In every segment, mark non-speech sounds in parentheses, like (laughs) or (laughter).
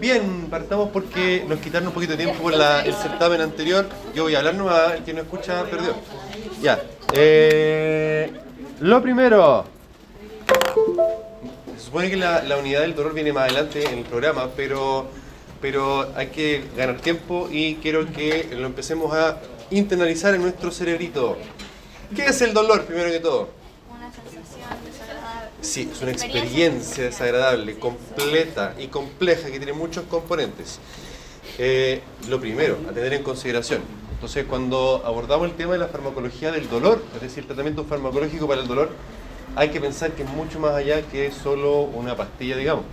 Bien, partamos porque nos quitaron un poquito de tiempo por el certamen anterior. Yo voy a hablar nomás, el que no escucha perdió. Ya. Eh, lo primero. Se supone que la, la unidad del dolor viene más adelante en el programa, pero, pero hay que ganar tiempo y quiero que lo empecemos a internalizar en nuestro cerebrito. ¿Qué es el dolor, primero que todo? Sí, es una experiencia desagradable, completa y compleja que tiene muchos componentes. Eh, lo primero, a tener en consideración. Entonces, cuando abordamos el tema de la farmacología del dolor, es decir, tratamiento farmacológico para el dolor, hay que pensar que es mucho más allá que solo una pastilla, digamos.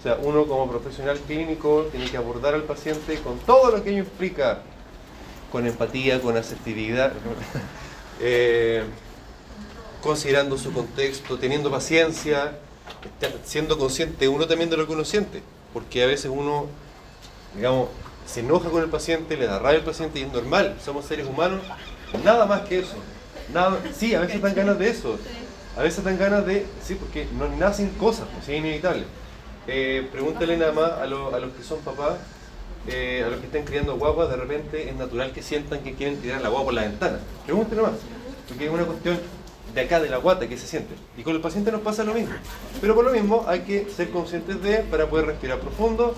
O sea, uno como profesional clínico tiene que abordar al paciente con todo lo que ello implica, con empatía, con asertividad, (laughs) eh, considerando su contexto, teniendo paciencia, siendo consciente uno también de lo que uno siente, porque a veces uno, digamos, se enoja con el paciente, le da rabia al paciente y es normal, somos seres humanos, nada más que eso. Nada, sí, a veces dan ganas de eso, a veces dan ganas de, sí, porque nos nacen cosas, pues es inevitable. Eh, pregúntale nada más a, lo- a los que son papás, eh, a los que están criando guaguas, de repente es natural que sientan que quieren tirar la guagua por la ventana. Pregúntale nomás, porque es una cuestión de acá, de la guata, que se siente. Y con el paciente nos pasa lo mismo. Pero por lo mismo hay que ser conscientes de, para poder respirar profundo,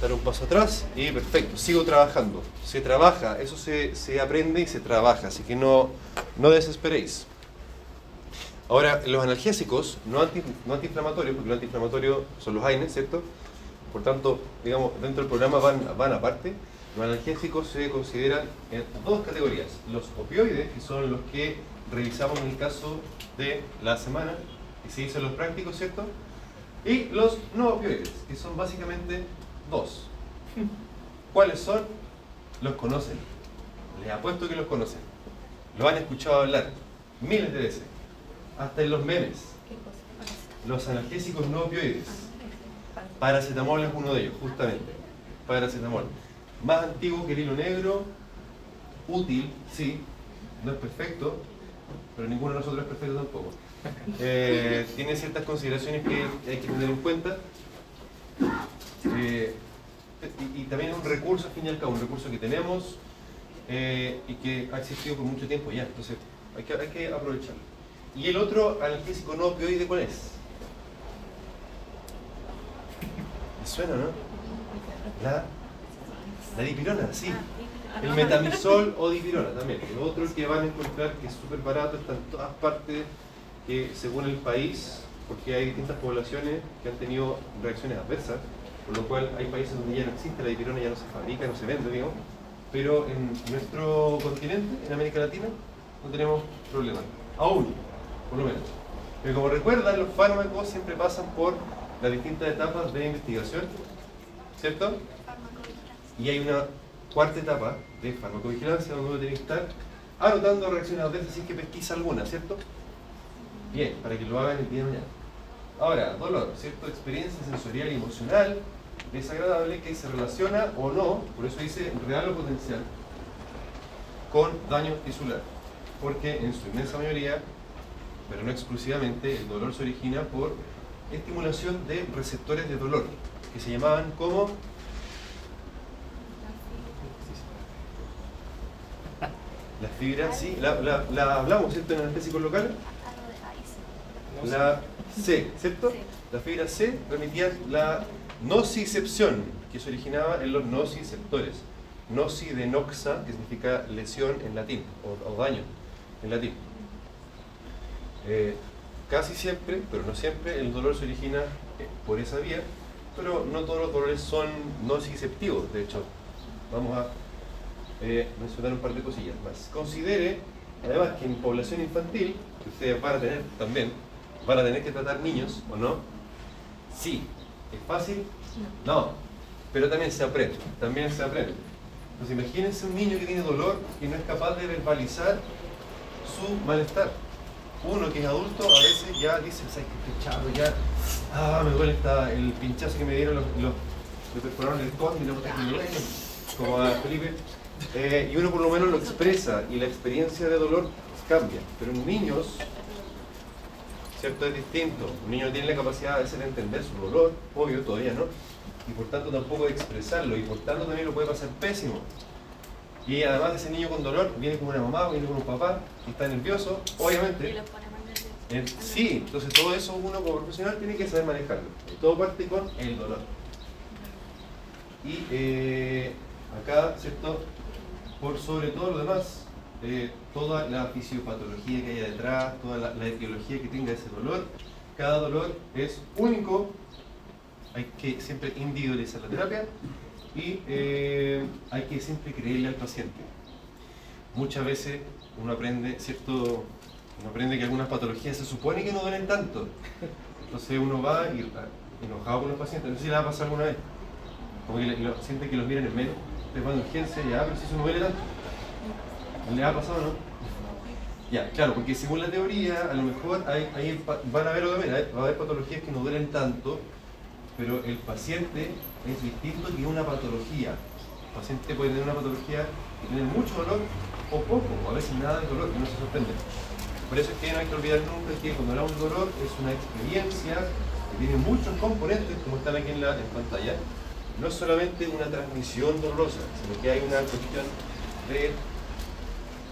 dar un paso atrás y perfecto, sigo trabajando. Se trabaja, eso se, se aprende y se trabaja, así que no, no desesperéis. Ahora, los analgésicos, no, anti, no antiinflamatorios, porque los antiinflamatorios son los AINES, ¿cierto? Por tanto, digamos, dentro del programa van, van aparte. Los analgésicos se consideran en dos categorías. Los opioides, que son los que revisamos el caso de la semana, y se dicen los prácticos, ¿cierto? Y los no opioides, que son básicamente dos. ¿Cuáles son? Los conocen. Les apuesto que los conocen. Lo han escuchado hablar miles de veces. Hasta en los memes. Los analgésicos no opioides. Paracetamol es uno de ellos, justamente. Paracetamol. Más antiguo que el hilo negro. Útil, sí. No es perfecto. Pero ninguno de nosotros es perfecto tampoco. Eh, tiene ciertas consideraciones que hay que tener en cuenta. Eh, y, también es un recurso, al fin y al cabo, un recurso que tenemos eh, y que ha existido por mucho tiempo ya. Entonces, hay que, hay que aprovecharlo. ¿Y el otro analgésico no opioide cuál es? ¿Me suena, no? La, la dipirona, sí. El metamisol o dipirona también. El otro que van a encontrar que es súper barato, está en todas partes, que según el país, porque hay distintas poblaciones que han tenido reacciones adversas, por lo cual hay países donde ya no existe la dipirona, ya no se fabrica, no se vende, digamos. Pero en nuestro continente, en América Latina, no tenemos problema. Aún, por lo menos. Pero como recuerdan, los fármacos siempre pasan por las distintas etapas de investigación, ¿cierto? Y hay una cuarta etapa de farmacovigilancia donde uno tiene que estar anotando reacciones adversas sin que pesquisa alguna, ¿cierto? Bien, para que lo hagan el día de mañana. Ahora, dolor, ¿cierto? Experiencia sensorial y emocional desagradable que se relaciona o no, por eso dice real o potencial, con daño tisular. Porque en su inmensa mayoría, pero no exclusivamente, el dolor se origina por estimulación de receptores de dolor, que se llamaban como Las fibras, sí, la, la, la hablamos, ¿cierto? En anestésicos locales. La C, ¿cierto? La fibra C permitía la nocicepción, que se originaba en los nociceptores. Noci de noxa, que significa lesión en latín, o, o daño en latín. Eh, casi siempre, pero no siempre, el dolor se origina eh, por esa vía, pero no todos los dolores son nociceptivos, de hecho. Vamos a eh, mencionar un par de cosillas más. Considere, además, que en población infantil, que ustedes van a tener también, van a tener que tratar niños, ¿o no? Sí. ¿Es fácil? No. Pero también se aprende, también se aprende. Entonces imagínense un niño que tiene dolor y no es capaz de verbalizar su malestar. Uno que es adulto a veces ya dice, ¿sabes que estoy chato ya? Ah, me duele esta- el pinchazo que me dieron los, los me perforaron el codo y me duele, como a Felipe. Eh, y uno por lo menos lo expresa y la experiencia de dolor cambia. Pero en niños ¿cierto? Es distinto. Un niño tiene la capacidad de entender su dolor, obvio, todavía no, y por tanto tampoco de expresarlo, y por tanto también lo puede pasar pésimo. Y además ese niño con dolor viene con una mamá, viene con un papá, y está nervioso, obviamente. Eh, sí, entonces todo eso uno como profesional tiene que saber manejarlo. Todo parte con el dolor. Y eh, acá, ¿cierto? Por sobre todo lo demás, eh, toda la fisiopatología que haya detrás, toda la, etiología que tenga ese dolor, cada dolor es único, hay que siempre individualizar la terapia y eh, hay que siempre creerle al paciente. Muchas veces uno aprende, ¿cierto? Uno aprende que algunas patologías se supone que no duelen tanto. Entonces uno va y, enojado con los pacientes, no sé si le va a pasar alguna vez. Como los pacientes que los miran en menos, a urgencia, ya, pero si eso no duele tanto. ¿Le ha pasado no? Ya, claro, porque según la teoría, a lo mejor hay, hay- van a haber, va a haber patologías que no duelen tanto, pero el paciente es distinto que una patología. El paciente puede tener una patología y tener mucho dolor o poco, o a veces nada de dolor, que no se sorprende. Por eso es que no hay que olvidar nunca que cuando hablamos de dolor es una experiencia que tiene muchos componentes, como están aquí en la en pantalla. No es solamente una transmisión dolorosa, sino que hay una cuestión de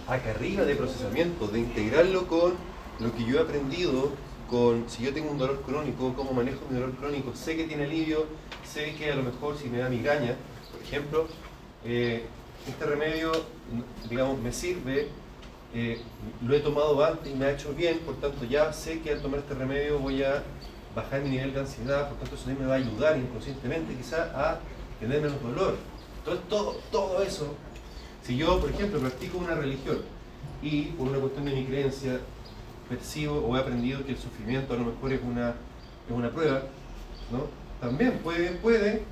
acá arriba de procesamiento, de integrarlo con lo que yo he aprendido, con si yo tengo un dolor crónico, cómo manejo mi dolor crónico, sé que tiene alivio, sé que a lo mejor si me da migraña, por ejemplo, eh, este remedio, digamos, me sirve, eh, lo he tomado antes y me ha hecho bien, por tanto ya sé que al tomar este remedio voy a bajar mi nivel de ansiedad, por tanto eso me va a ayudar inconscientemente quizá a tener menos dolor. Entonces todo, todo eso si yo, por ejemplo, practico una religión y por una cuestión de mi creencia percibo o he aprendido que el sufrimiento a lo mejor es una, es una prueba, ¿no? también puede, puede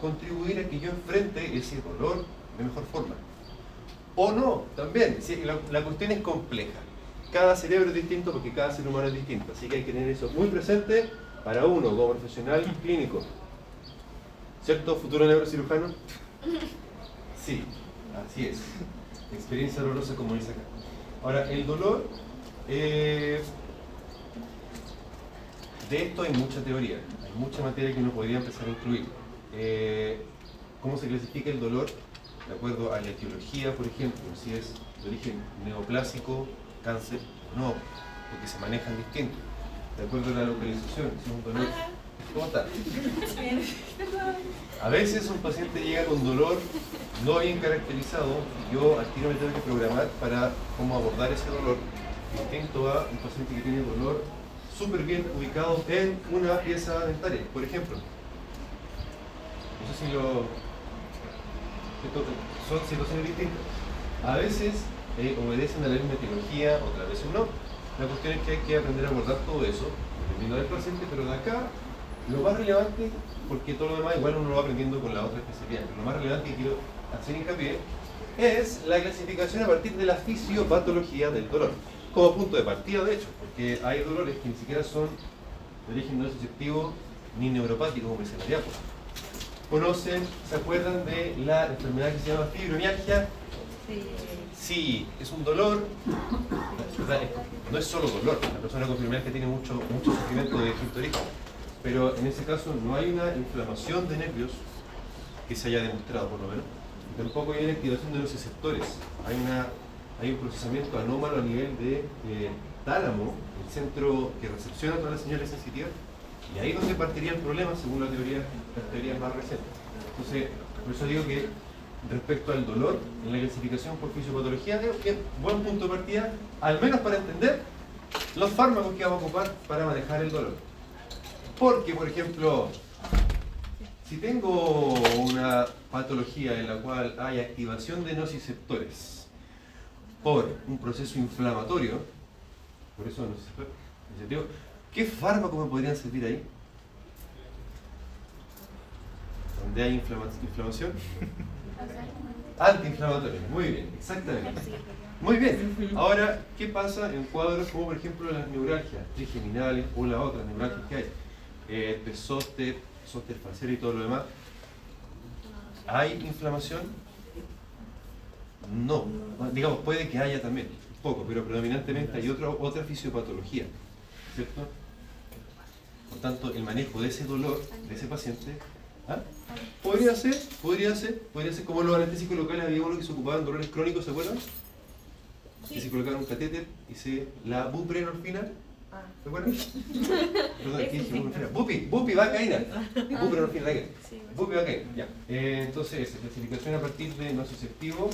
contribuir a que yo enfrente ese dolor de mejor forma. O no, también. La, la cuestión es compleja. Cada cerebro es distinto porque cada ser humano es distinto. Así que hay que tener eso muy presente para uno como profesional clínico. ¿Cierto, futuro neurocirujano? Sí, así es. Experiencia dolorosa como dice acá. Ahora, el dolor, eh, de esto hay mucha teoría, hay mucha materia que uno podría empezar a incluir. Eh, ¿Cómo se clasifica el dolor? De acuerdo a la etiología, por ejemplo, si es de origen neoplásico, cáncer, no, porque se manejan distintos. De acuerdo a la localización, si es un dolor. ¿Cómo está? A veces un paciente llega con dolor no bien caracterizado y yo al tiro me tengo que programar para cómo abordar ese dolor, distinto a un paciente que tiene dolor súper bien ubicado en una pieza dentaria, por ejemplo. No sé si lo... son situaciones distintas. A veces eh, obedecen a la misma etiología, otras veces no. La cuestión es que hay que aprender a abordar todo eso, dependiendo del paciente, pero de acá lo más relevante, porque todo lo demás igual uno lo va aprendiendo con la otra especialidad, pero lo más relevante que quiero hacer hincapié es la clasificación a partir de la fisiopatología del dolor, como punto de partida de hecho, porque hay dolores que ni siquiera son de origen no susceptivo ni neuropático como el diálogo. ¿Conocen, se acuerdan de la enfermedad que se llama fibromialgia? Sí, es un dolor, no es solo dolor, la persona con fibromialgia tiene mucho, mucho sufrimiento de distinto pero en ese caso no hay una inflamación de nervios que se haya demostrado por lo menos, y tampoco hay una activación de los receptores, hay, una, hay un procesamiento anómalo a nivel de eh, tálamo, el centro que recepciona todas las señales sensitivas, y ahí es donde partiría el problema según la teoría, las teorías más recientes. Entonces, por eso digo que respecto al dolor, en la clasificación por fisiopatología, creo que es buen punto de partida, al menos para entender los fármacos que vamos a ocupar para manejar el dolor. Porque, por ejemplo, si tengo una patología en la cual hay activación de nociceptores por un proceso inflamatorio, por eso nociceptor, ¿qué fármacos me podrían servir ahí? ¿Donde hay inflama- inflamación? Antiinflamatorio, muy bien, exactamente. Muy bien. Ahora, ¿qué pasa en cuadros como por ejemplo las neuralgias trigeminales o las otras neuralgias que hay? Eh, zóster facial y todo lo demás. ¿Hay inflamación? No. Digamos, puede que haya también, un poco, pero predominantemente hay otra, otra fisiopatología, ¿cierto? tanto el manejo de ese dolor de ese paciente ¿ah? podría ser, podría ser, podría ser como los anestésicos locales había uno que se ocupaban dolores crónicos, ¿se acuerdan? Que se colocaban un catéter y se la buprenorfina ¿Se acuerdan? (laughs) Perdón, ¿qué dije? Bupi, bupi, vacaína. Buprenorfina, Bupi, vacaína. Ya. Eh, entonces, clasificación a partir de nociceptivo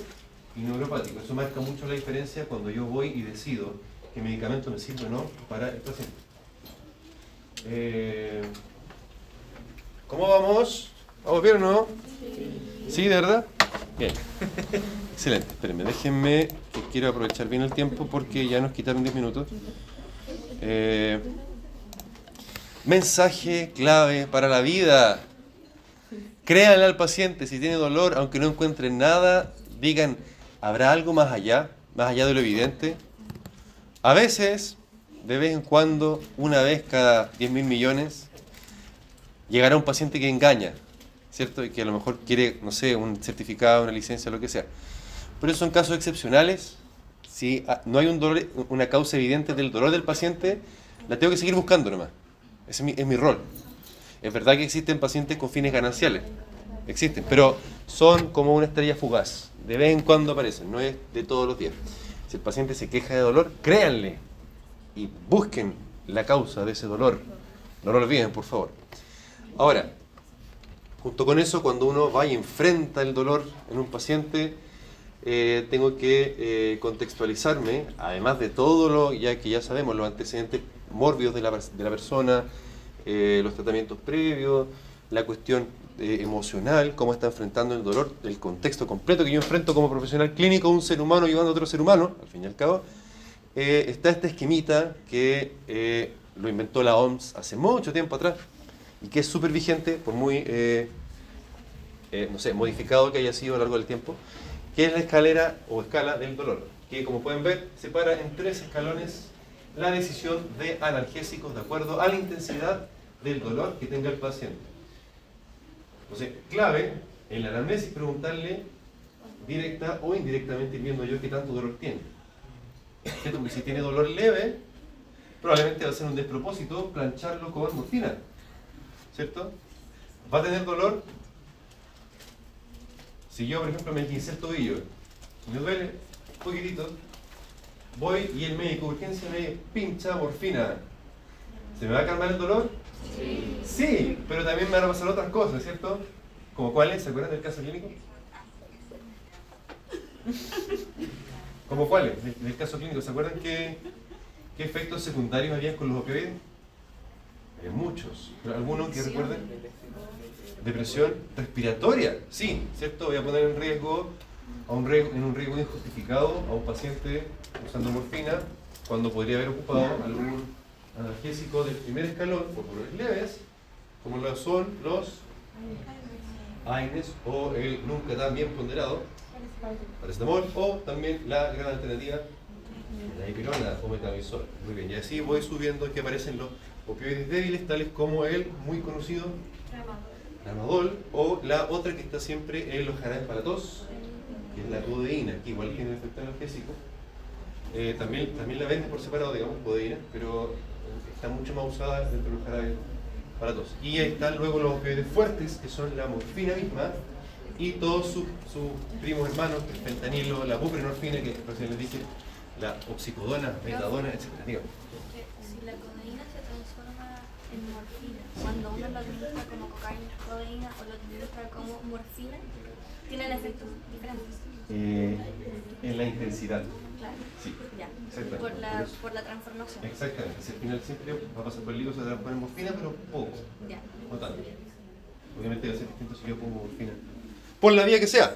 y neuropático. Eso marca mucho la diferencia cuando yo voy y decido qué medicamento me sirve o no para el paciente. Eh, ¿Cómo vamos? ¿Vamos bien o no? Sí. ¿de verdad? Bien. (laughs) Excelente. Espérenme, déjenme que quiero aprovechar bien el tiempo porque ya nos quitaron 10 minutos. Eh, mensaje clave para la vida. Créanle al paciente si tiene dolor, aunque no encuentren nada, digan, ¿habrá algo más allá? Más allá de lo evidente. A veces, de vez en cuando, una vez cada 10 mil millones, llegará un paciente que engaña, ¿cierto? Y que a lo mejor quiere, no sé, un certificado, una licencia, lo que sea. Pero son casos excepcionales. Si no hay un dolor, una causa evidente del dolor del paciente, la tengo que seguir buscando nomás. Ese es mi, es mi rol. Es verdad que existen pacientes con fines gananciales. Existen, pero son como una estrella fugaz. De vez en cuando aparecen, no es de todos los días. Si el paciente se queja de dolor, créanle y busquen la causa de ese dolor. No lo olviden, por favor. Ahora, junto con eso, cuando uno va y enfrenta el dolor en un paciente, eh, tengo que eh, contextualizarme, además de todo lo ya que ya sabemos, los antecedentes mórbidos de la, de la persona, eh, los tratamientos previos, la cuestión emocional, cómo está enfrentando el dolor, el contexto completo que yo enfrento como profesional clínico, un ser humano ayudando a otro ser humano, al fin y al cabo, está este esquemita que lo inventó la OMS hace mucho tiempo atrás y que es súper vigente, por muy, no sé, modificado que haya sido a lo largo del tiempo, que es la escalera o escala del dolor, que como pueden ver separa en tres escalones la decisión de analgésicos de acuerdo a la intensidad del dolor que tenga el paciente. Entonces, clave en la anamnesis preguntarle directa o indirectamente viendo yo qué tanto dolor tiene. Si tiene dolor leve, probablemente va a ser un despropósito plancharlo con morfina. ¿Cierto? Va a tener dolor si yo, por ejemplo, me quince el tobillo, me duele un poquitito, voy y el médico de urgencia me pincha morfina. ¿Se me va a calmar el dolor? Sí. Sí, pero también me van a pasar otras cosas, ¿cierto? ¿Como cuáles? ¿Se acuerdan del caso clínico? ¿Como cuáles? Del, caso clínico, ¿se acuerdan qué, qué efectos secundarios había con los opioides? Hay muchos, pero algunos que recuerden depresión respiratoria, sí, ¿cierto? Voy a poner en riesgo, a un riesgo, en un riesgo injustificado a un paciente usando morfina cuando podría haber ocupado algún analgésico del primer escalón por dolores leves, como lo son los AINES o el nunca tan bien ponderado, paracetamol, o también la gran alternativa, la dipirona o metamisol. Muy bien, y así voy subiendo que aparecen los opioides débiles, tales como el muy conocido tramadol, o la otra que está siempre en los jarabes para tos, que es la codeína, que igual tiene efecto analgésico. Eh, también, también la venden por separado, digamos, codeína, pero está mucho más usada dentro de los jarabes para tos. Y ahí están luego los opioides fuertes, que son la morfina misma, y todos sus, primos hermanos, el fentanilo, la buprenorfina, que recién les dije, la oxicodona, metadona, etc la codeína se transforma en morfina, cuando uno lo administra como cocaína, codeína o lo administra como morfina, ¿tienen efectos diferentes? Eh, en la intensidad. Claro. Sí. Ya. Por la, por la transformación. Exactamente. Si al final siempre va a pasar por el líquido, se va a poner morfina, pero poco. Ya. No tanto. Obviamente va a ser distinto si yo pongo morfina. Por la vía que sea.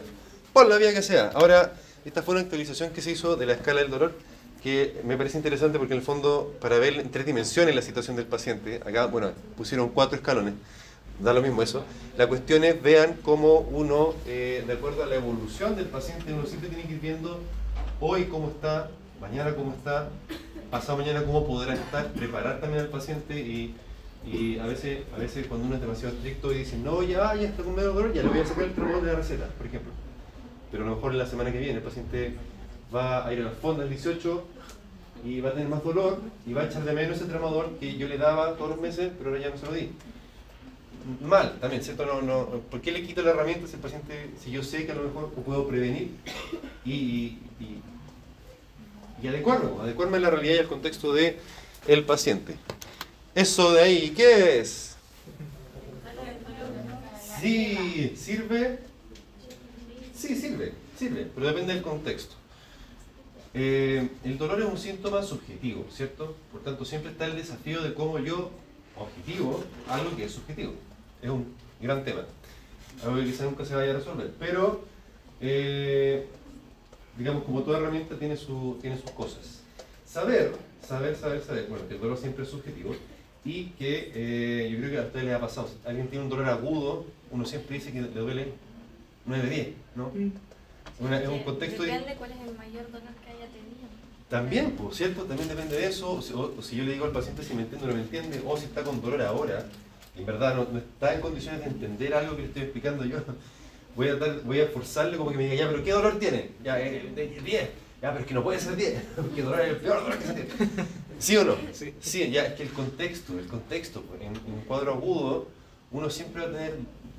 Por la vía que sea. Ahora, esta fue una actualización que se hizo de la escala del dolor que me parece interesante porque en el fondo, para ver en tres dimensiones la situación del paciente, acá, bueno, pusieron cuatro escalones, da lo mismo eso. La cuestión es, vean cómo uno, eh, de acuerdo a la evolución del paciente, uno siempre tiene que ir viendo hoy cómo está, mañana cómo está, pasado mañana cómo podrá estar, preparar también al paciente y, y a, veces, a veces cuando uno es demasiado estricto y dice, no, ya, ya está con medio dolor, ya le voy a sacar el trabajo de la receta, por ejemplo. Pero a lo mejor en la semana que viene el paciente va a ir a las fondas el 18 y va a tener más dolor y va a echar de menos ese tramador que yo le daba todos los meses, pero ahora ya no se lo di. Mal, también, ¿cierto? No, no, ¿Por qué le quito la herramienta si el paciente, si yo sé que a lo mejor puedo prevenir y, y, adecuarlo, adecuarme a la realidad y al contexto del el paciente? Eso de ahí, ¿qué es? Sí, ¿sirve? Sí, sirve, sirve, pero depende del contexto. Eh, el dolor es un síntoma subjetivo, ¿cierto? Por tanto, siempre está el desafío de cómo yo objetivo algo que es subjetivo. Es un gran tema. Algo que quizás nunca se vaya a resolver. Pero, eh, digamos, como toda herramienta tiene, su, tiene sus cosas. Saber, saber, saber, saber. Bueno, que el dolor siempre es subjetivo. Y que eh, yo creo que a usted le ha pasado. Si alguien tiene un dolor agudo, uno siempre dice que le duele 9 10, ¿no? Mm. es un contexto... Depende cuál es el mayor dolor que haya tenido. También, pues, ¿cierto? También depende de eso. O si, yo le digo al paciente si me entiende o no me entiende, o si está con dolor ahora, en verdad no, está en condiciones de entender algo que le estoy explicando yo, (laughs) voy a, voy a forzarle como que me diga, ya, pero ¿qué dolor tiene? Ya, 10. Eh, ya, pero es que no puede ser 10, (laughs) porque dolor es el peor dolor que se tiene. (laughs) ¿Sí o no? Sí. sí. ya, es que el contexto, el contexto, pues, en, en un cuadro agudo, uno siempre va a tener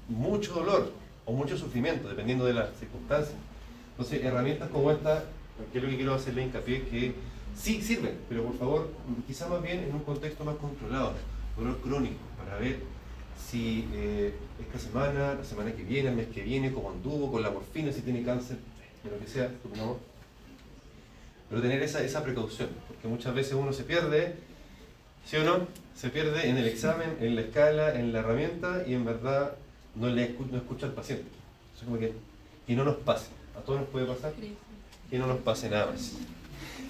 mucho dolor o mucho sufrimiento, dependiendo de las circunstancias. Entonces, herramientas como esta, que es lo que quiero hacerle hincapié, que sí sirven, pero por favor, quizá más bien en un contexto más controlado, dolor crónico, para ver si eh, esta semana, la semana que viene, el mes que viene, cómo anduvo con la morfina, si tiene cáncer, de lo que sea, no. Pero tener esa, esa precaución, porque muchas veces uno se pierde, ¿sí o no? Se pierde en el examen, en la escala, en la herramienta y en verdad no, le no escucha al paciente. Eso como que, y no nos pase. A todos nos puede pasar. Que no nos pase nada más.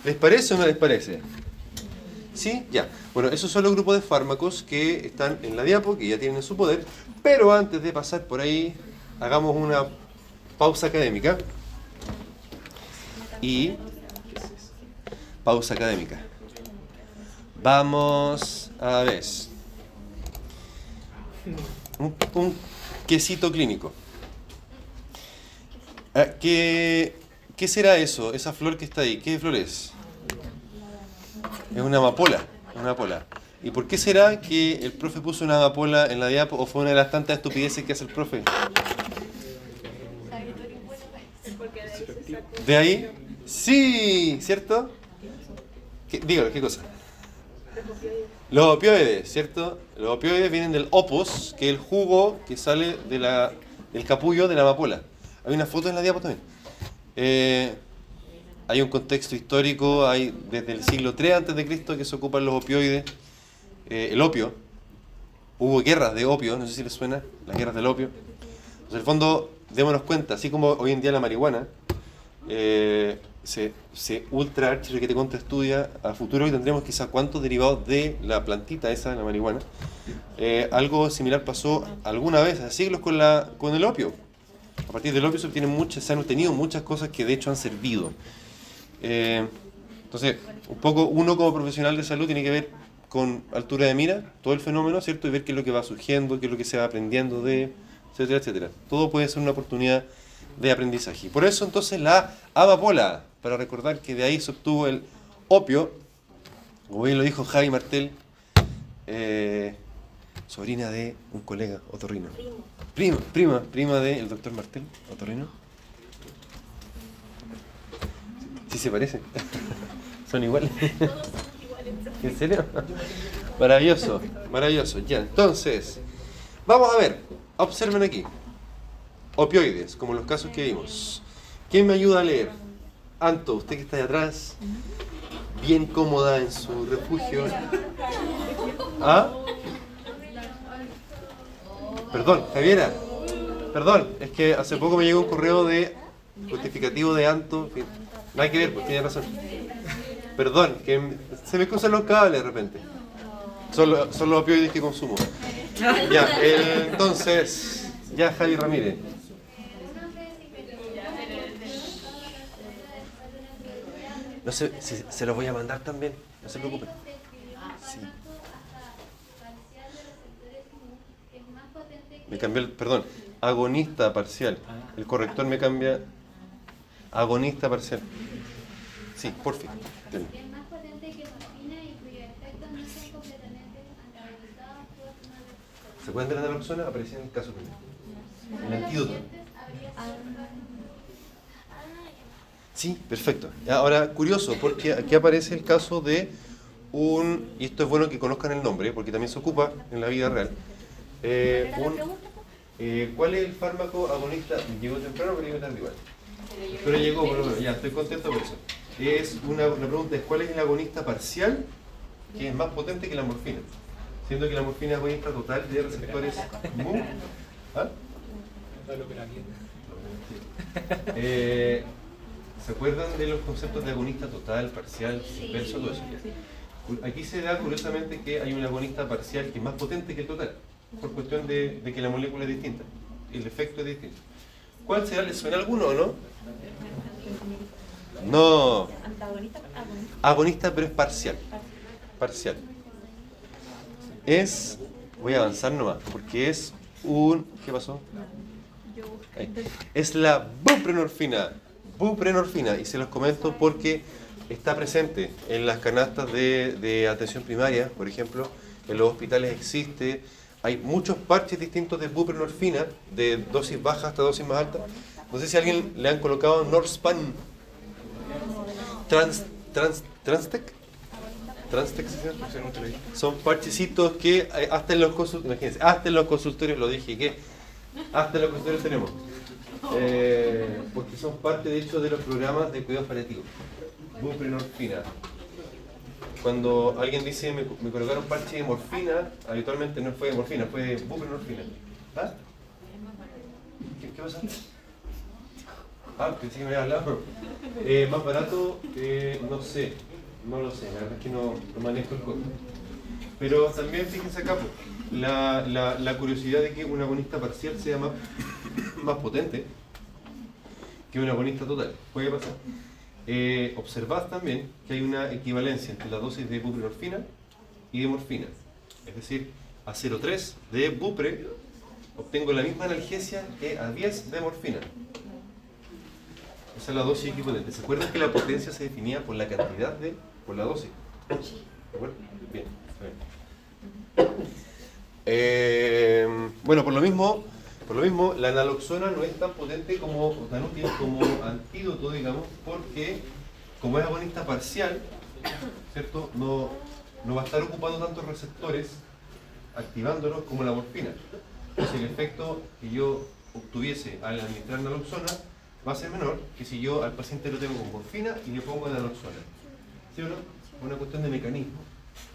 ¿Les parece o no les parece? ¿Sí? Ya. Bueno, esos son los grupos de fármacos que están en la diapo, que ya tienen su poder. Pero antes de pasar por ahí, hagamos una pausa académica. Y... Pausa académica. Vamos a ver. Un, un quesito clínico. Ah, ¿Qué, ¿Qué será eso? Esa flor que está ahí. ¿Qué flor es? Es una amapola. Una amapola. ¿Y por qué será que el profe puso una amapola en la diapo o fue una de las tantas estupideces que hace el profe? ¿De ahí? Sí, ¿cierto? dígalo, ¿qué cosa? Los opioides, ¿cierto? Los opioides vienen del opus, que es el jugo que sale del capullo de la amapola. Hay una foto en la diapo también. Eh, hay un contexto histórico, hay desde el siglo III a.C. que se ocupan los opioides, eh, el opio. Hubo guerras de opio, no sé si les suena, las guerras del opio. en el fondo, démonos cuenta, así como hoy en día la marihuana, eh, se, se ultra que te conta estudia a futuro y tendremos quizá cuántos derivados de la plantita esa, de la marihuana. algo similar pasó alguna vez, hace siglos, con, la, con el opio a partir del opio se obtienen muchas, se han obtenido muchas cosas que de hecho han servido. Eh, entonces, un poco uno como profesional de salud tiene que ver con altura de mira todo el fenómeno, ¿cierto? Y ver qué es lo que va surgiendo, qué es lo que se va aprendiendo de, etcétera, etcétera. Todo puede ser una oportunidad de aprendizaje. Por eso entonces la amapola, para recordar que de ahí se obtuvo el opio, como bien lo dijo Javi Martel, eh, sobrina de un colega otorrino. Prima, prima, prima del doctor Martel, otorrino. Sí se parecen. (laughs) Son iguales. ¿En serio? Maravilloso, maravilloso. Ya, entonces, vamos a ver, observen aquí. Opioides, como los casos que vimos. ¿Quién me ayuda a leer? Anto, usted que está ahí atrás, bien cómoda en su refugio. ¿Ah? Perdón, Javiera. Perdón, es que hace poco me llegó un correo de justificativo de Anto. Hay que ver, pues tiene razón. Perdón, que se me cruzan los cables de repente. Son, los, opioides que consumo. Ya, entonces, ya Javi Ramírez. No sé, si se los voy a mandar también, no se preocupen. Sí. Me cambió el, perdón, agonista parcial. El corrector me cambia agonista parcial. Sí, por fin. ¿Se pueden tener la persona? Aparecía en el caso primero. El antídoto. Sí, perfecto. Ahora, curioso, porque aquí aparece el caso de un, y esto es bueno que conozcan el nombre, porque también se ocupa en la vida real, eh, eh, ¿cuál es el fármaco agonista? Llegó temprano, pero llegó tarde igual. Pero llegó, por lo menos, ya, estoy contento por eso. Es una, la pregunta es, ¿cuál es el agonista parcial que es más potente que la morfina? Siendo que la morfina es agonista total de receptores MU. ¿Ah? Eh, ¿Se acuerdan de los conceptos de agonista total, parcial, inverso, todo eso? Aquí se da curiosamente que hay un agonista parcial que es más potente que el total, por cuestión de, que la molécula es distinta, el efecto es distinto. ¿Cuál será? ¿Le suena alguno o no? No. Agonista, pero es parcial. Parcial. Es, voy a avanzar nomás, porque es un, ¿qué pasó? Es la buprenorfina. Buprenorfina, y se los comento porque está presente en las canastas de, atención primaria, por ejemplo, en los hospitales existe, hay muchos parches distintos de buprenorfina, de dosis baja hasta dosis más alta. No sé si a alguien le han colocado Norspan, Trans, trans, Transtec. Transtec, son parchecitos que eh, hasta en los consultorios, hasta en los consultorios lo dije, que hasta en los consultorios tenemos. Eh, porque son parte de hecho de los programas de cuidado paliativo buprenorfina. Cuando alguien dice me, colocaron parche de morfina, habitualmente no fue morfina, fue buprenorfina. ¿Ah? ¿Qué, ¿Qué, pasa? Ah, pensé que me había hablado. Eh, más barato, eh, no sé, no lo sé, la verdad es que no, manejo el costo. Pero también fíjense acá, la, curiosidad de que un agonista parcial sea más, (coughs) más potente que un agonista total. Puede pasar eh, observad también que hay una equivalencia entre la dosis de buprenorfina y de morfina. Es decir, a 0,3 de bupre obtengo la misma analgesia que a 10 de morfina. Esa es la dosis equivalente. ¿Se acuerdan que la potencia se definía por la cantidad de, por la dosis? Bien. Eh, bueno, por lo mismo, por lo mismo, la naloxona no es tan potente como, tan útil como antídoto, digamos, porque como es agonista parcial, ¿cierto? No, no va a estar ocupando tantos receptores activándolos como la morfina. Entonces el efecto que yo obtuviese al administrar naloxona va a ser menor que si yo al paciente lo tengo con morfina y le pongo naloxona. ¿Sí o no? Una cuestión de mecanismo.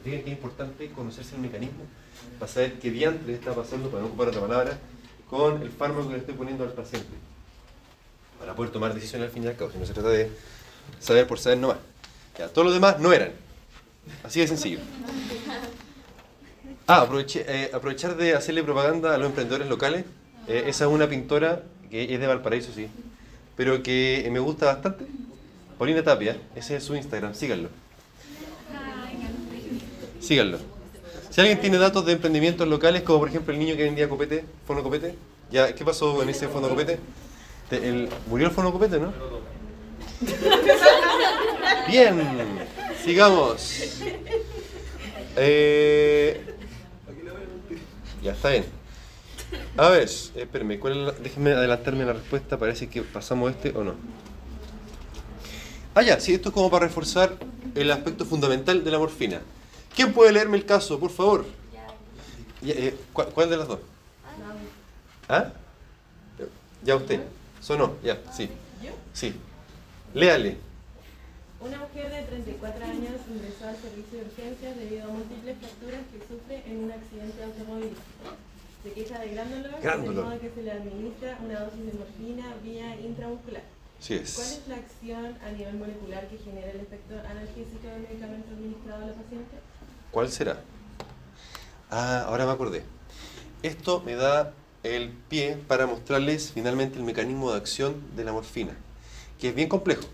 Que es importante conocerse el mecanismo para saber qué diantre está pasando, para no ocupar otra palabra, con el fármaco que le estoy poniendo al paciente. Para poder tomar decisiones al fin y al cabo, si no se trata de saber por saber nomás. Ya, todos los demás no eran. Así de sencillo. Ah, aproveché, eh, aprovechar de hacerle propaganda a los emprendedores locales. Eh, esa es una pintora que es de Valparaíso, sí, pero que me gusta bastante. Paulina Tapia, ese es su Instagram, síganlo. Síganlo. Si alguien tiene datos de emprendimientos locales, como por ejemplo el niño que vendía copete, fono copete, ¿qué pasó en ese fono copete? Murió el fono copete, ¿no? Bien, sigamos. Eh, ya está bien. A ver, espérenme, ¿cuál déjenme adelantarme la respuesta, parece que pasamos este o no. Ah, ya, sí, esto es como para reforzar el aspecto fundamental de la morfina. ¿Quién puede leerme el caso, por favor? Eh, ¿cuál, de las dos? ¿Ah? Ya usted. ¿Sonó? Ya, sí. ¿Yo? Sí. Léale. Una mujer de 34 años ingresó al servicio de urgencias debido a múltiples fracturas que sufre en un accidente automovilístico. Se queja de gran dolor, gran de modo que se le administra una dosis de morfina vía intramuscular. Sí es. ¿Cuál es la acción a nivel molecular que genera el efecto analgésico del medicamento administrado a la paciente? ¿Cuál será? Ah, ahora me acordé. Esto me da el pie para mostrarles finalmente el mecanismo de acción de la morfina, que es bien complejo,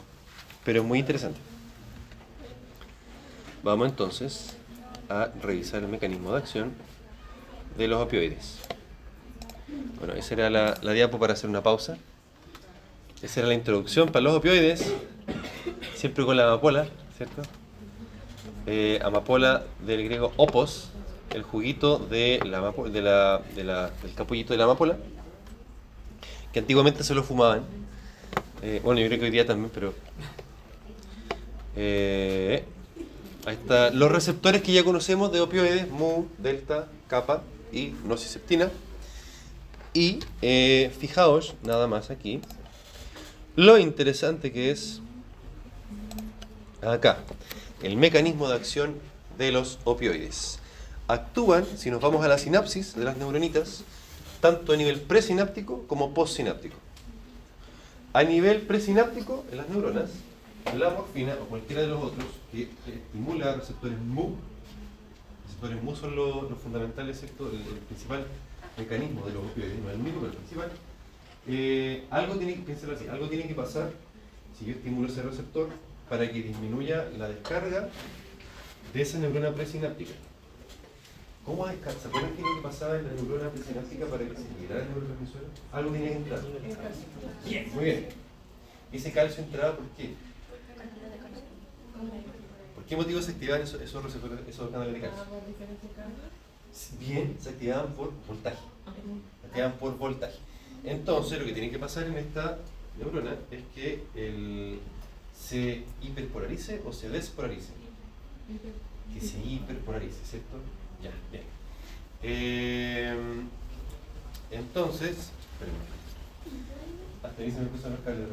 pero es muy interesante. Vamos entonces a revisar el mecanismo de acción de los opioides. Bueno, esa era la, diapo para hacer una pausa. Esa era la introducción para los opioides, siempre con la amapola, ¿cierto? Eh, amapola del griego opos, el juguito de la, de la, de la, del capullito de la amapola, que antiguamente se lo fumaban. Eh, bueno, yo creo que hoy día también, pero... Eh, ahí está. Los receptores que ya conocemos de opioides, mu, delta, kappa y nociceptina. Y eh, fijaos, nada más aquí, lo interesante que es acá, el mecanismo de acción de los opioides. Actúan, si nos vamos a la sinapsis de las neuronitas, tanto a nivel presináptico como postsináptico. A nivel presináptico, en las neuronas, la morfina o cualquiera de los otros que estimula receptores MU, receptores MU son los, fundamentales, el principal mecanismo de los opioides, no el mismo, pero el principal. Eh, algo, algo tiene que pasar si yo estimulo ese receptor para que disminuya la descarga de esa neurona presináptica. ¿Cómo ¿Se acuerdan qué es lo que pasaba en la neurona presináptica para que se liberara el neurotransmisor? Algo tenía que entrar. Bien, muy bien. Ese calcio entraba por qué? ¿Por qué motivo se activaban esos, esos receptores, esos canales de calcio? Bien, se activaban por voltaje. Se activaban por voltaje. Entonces, lo que tiene que pasar en esta neurona es que el, se hiperpolarice o se despolarice. Que se hiperpolarice, ¿cierto? Ya, bien. Eh, entonces, hasta ahí se me puso los cables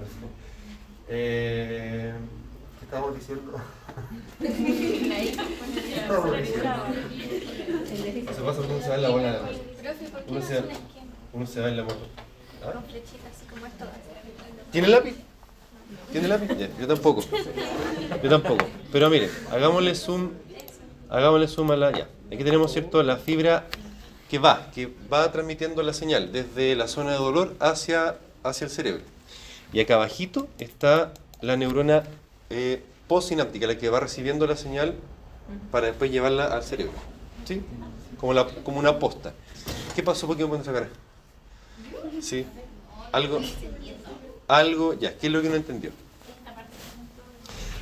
eh, ¿Qué estamos diciendo? Se pasa uno se va en la bola. Uno se, uno se va en la moto. ¿Ah? ¿Tiene lápiz? ¿Tiene lápiz? yo tampoco. Yo tampoco. Pero mire, hagámosle zoom. Hagámosle zoom a la. Ya. Aquí tenemos, ¿cierto? La fibra que va, que va transmitiendo la señal desde la zona de dolor hacia, hacia el cerebro. Y acá abajito está la neurona eh, postsináptica, la que va recibiendo la señal para después llevarla al cerebro. ¿Sí? Como, la, como una posta. ¿Qué pasó? ¿Por qué me pones cara? ¿Sí? Algo, algo, ya, ¿qué es lo que no entendió?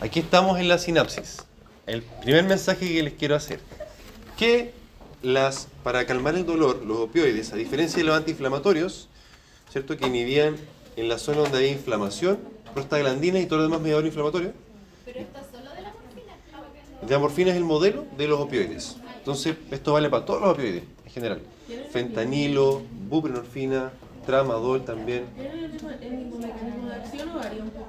Aquí estamos en la sinapsis. El primer mensaje que les quiero hacer. Que las, para calmar el dolor, los opioides, a diferencia de los antiinflamatorios, ¿cierto? Que inhibían en la zona donde hay inflamación, prostaglandina y todo lo demás mediador inflamatorio. Pero esto solo de la morfina. La morfina es el modelo de los opioides. Entonces, esto vale para todos los opioides en general. Fentanilo, buprenorfina, tramadol también. ¿Tiene el mismo mecanismo de acción o varía un poco?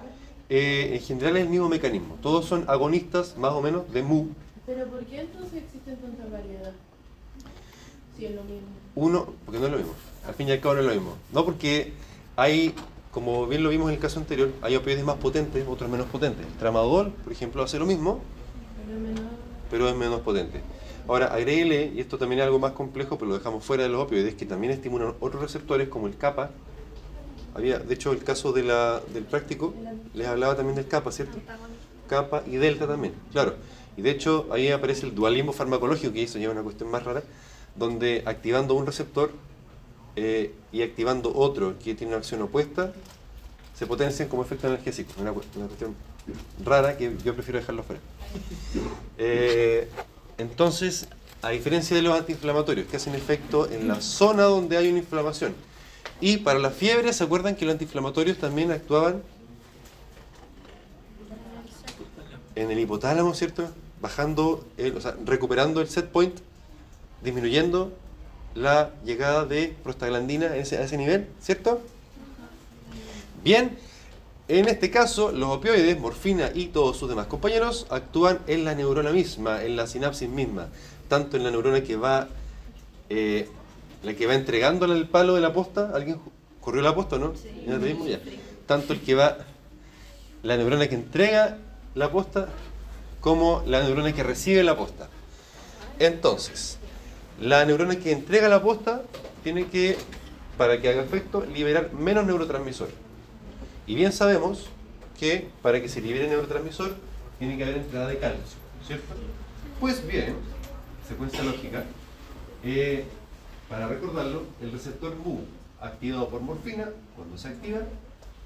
Eh, en general es el mismo mecanismo. Todos son agonistas, más o menos, de MU. ¿Pero por qué entonces existen tanta variedad? Si es lo mismo. Uno, porque no es lo mismo. Al fin y al cabo no es lo mismo. No porque hay, como bien lo vimos en el caso anterior, hay opioides más potentes, otros menos potentes. El tramadol, por ejemplo, hace lo mismo, pero es menos, pero es menos potente. Ahora, agréguele, y esto también es algo más complejo, pero lo dejamos fuera de los opioides, que también estimulan otros receptores como el kappa. Había, de hecho, el caso del práctico, les hablaba también del kappa, ¿cierto? Kappa y delta también, claro. Y de hecho, ahí aparece el dualismo farmacológico, que eso ya es una cuestión más rara, donde activando un receptor eh, y activando otro que tiene una acción opuesta, se potencian como efecto analgésico. Una, una cuestión rara que yo prefiero dejarlo fuera. Eh, entonces, a diferencia de los antiinflamatorios, que hacen efecto en la zona donde hay una inflamación, y para la fiebre, ¿se acuerdan que los antiinflamatorios también actuaban en el hipotálamo, ¿cierto? Bajando, o sea, recuperando el set point, disminuyendo la llegada de prostaglandina a ese, a ese nivel, ¿cierto? Bien, en este caso, los opioides, morfina y todos sus demás compañeros, actúan en la neurona misma, en la sinapsis misma, tanto en la neurona que va, eh, la que va entregándole el palo de la posta, ¿alguien corrió la posta, no? Sí. ¿Ya Tanto el que va, la neurona que entrega la posta, como la neurona que recibe la posta. Entonces, la neurona que entrega la posta tiene que, para que haga efecto, liberar menos neurotransmisores. Y bien sabemos que para que se libere el neurotransmisor tiene que haber entrada de calcio, ¿cierto? Pues bien, secuencia lógica, eh, para recordarlo, el receptor MU activado por morfina, cuando se activa,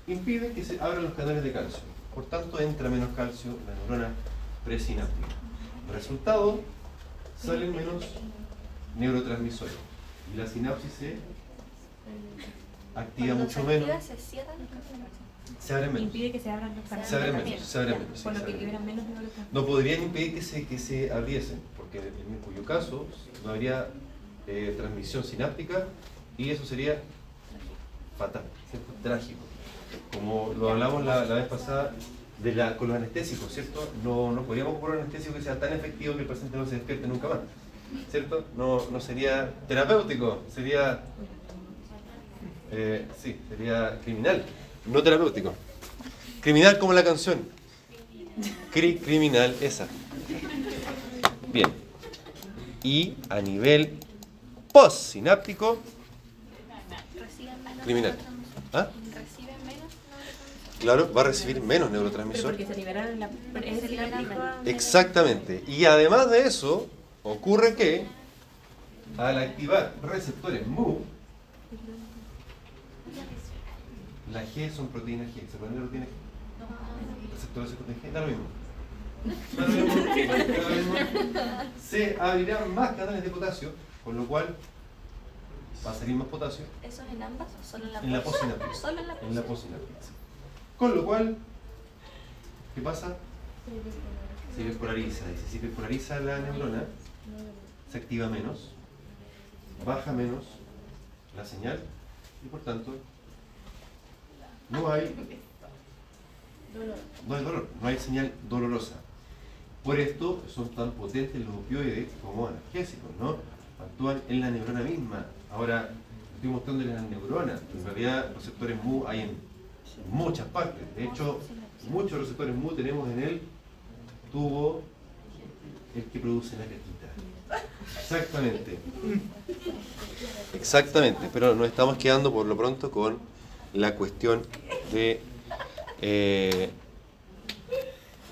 impide que se abran los canales de calcio. Por tanto, entra menos calcio en la neurona presináptica. Resultado, salen menos neurotransmisores. Y la sinapsis se activa Cuando mucho se menos. activa, se los canales. Se abren menos. Impide que se abran los canales. Se también, menos, se abren menos, sí, Por se lo que abren liberan menos neurotransmisores. No podrían impedir que se, que se abriesen, porque en, cuyo caso no habría eh, transmisión sináptica y eso sería fatal, ¿cierto? trágico. Como lo hablamos la, la vez pasada de la, con los anestésicos, ¿cierto? No, no podríamos ocupar un anestésico que sea tan efectivo que el paciente no se despierte nunca más, ¿cierto? No, no sería terapéutico, sería, eh, sí, sería criminal, no terapéutico. Criminal como la canción. Cri criminal esa. Bien. Y a nivel postsináptico, Criminal. ¿ah? Reciben menos neurotransmisores. claro, va a recibir menos neurotransmisor. porque se liberaron en la. Exactamente. Y además de eso, ocurre que al activar receptores MU, la G son proteínas G. ¿Se pueden proteínas G? Receptores de proteínas G, da lo mismo. Da lo mismo, da lo mismo. Se abrirán más canales de potasio, con lo cual va a salir más potasio ¿Eso es en ambas o solo en la en la pos- postsináptica. Solo en la En la pos- postsináptica. Con lo cual, ¿qué pasa? Se hiperpolariza. Y si se hiperpolariza la neurona, se activa menos, baja menos la señal y por tanto no hay, no hay dolor, no hay señal dolorosa. Por esto son tan potentes los opioides como analgésicos, ¿no? Actúan en la neurona misma. Ahora, estoy mostrándoles las neuronas. En realidad, receptores MU hay en muchas partes. De hecho, muchos receptores MU tenemos en el tubo el que produce la caquita. Exactamente. Exactamente, pero nos estamos quedando por lo pronto con la cuestión de... eh,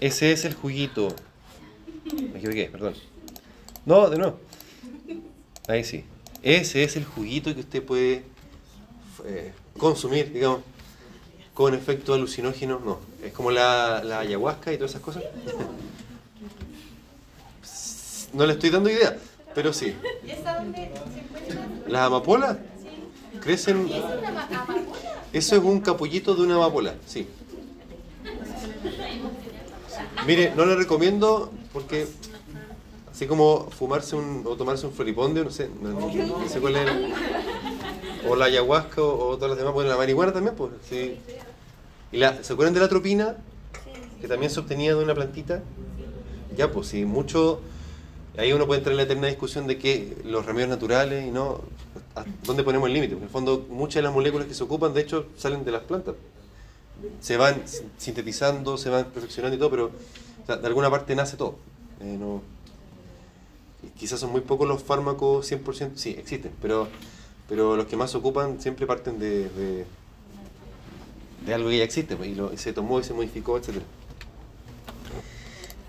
ese es el juguito. Me equivoqué, perdón. No, de nuevo. Ahí sí. Ese es el juguito que usted puede eh, consumir, digamos, con efecto alucinógeno. No, es como la, la ayahuasca y todas esas cosas. No le estoy dando idea, pero sí. ¿Y esa dónde se encuentra? Las amapolas crecen. ¿Es una ma- amapola? Eso es un capullito de una amapola, sí. Mire, no le recomiendo porque así como fumarse un, o tomarse un floripondio, no sé, no, no sé cuál es. o la ayahuasca o, o todas las demás, bueno, la marihuana también, pues, sí. Y la, ¿Se acuerdan de la tropina? Que también se obtenía de una plantita. Ya, pues sí, mucho. Ahí uno puede entrar en la eterna discusión de que los remedios naturales y no. ¿A ¿Dónde ponemos el límite? En el fondo, muchas de las moléculas que se ocupan, de hecho, salen de las plantas. Se van sintetizando, se van perfeccionando y todo, pero de alguna parte nace todo. Eh, no- quizás son muy pocos los fármacos 100%, sí, existen, pero, pero los que más se ocupan siempre parten de, de, algo que ya existe, pues, y, lo- se tomó y se modificó, etc.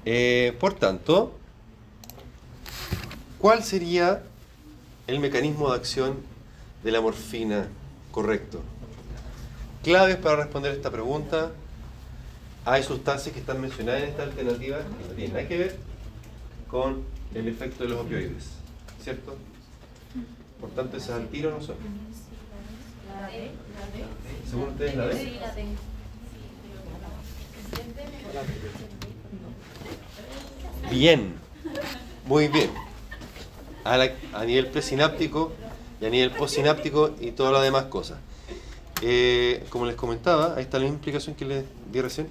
Eh, por tanto, ¿cuál sería el mecanismo de acción de la morfina correcto? Claves para responder esta pregunta. Hay sustancias que están mencionadas en esta alternativa que no tienen nada que ver con el efecto de los opioides, ¿cierto? Por tanto, esas al tiro no son. Según ustedes, la D. Bien, muy bien. A, la- a nivel presináptico y a nivel postsináptico y todas las demás cosas. Eh, como les comentaba, ahí está la misma explicación que les di recién.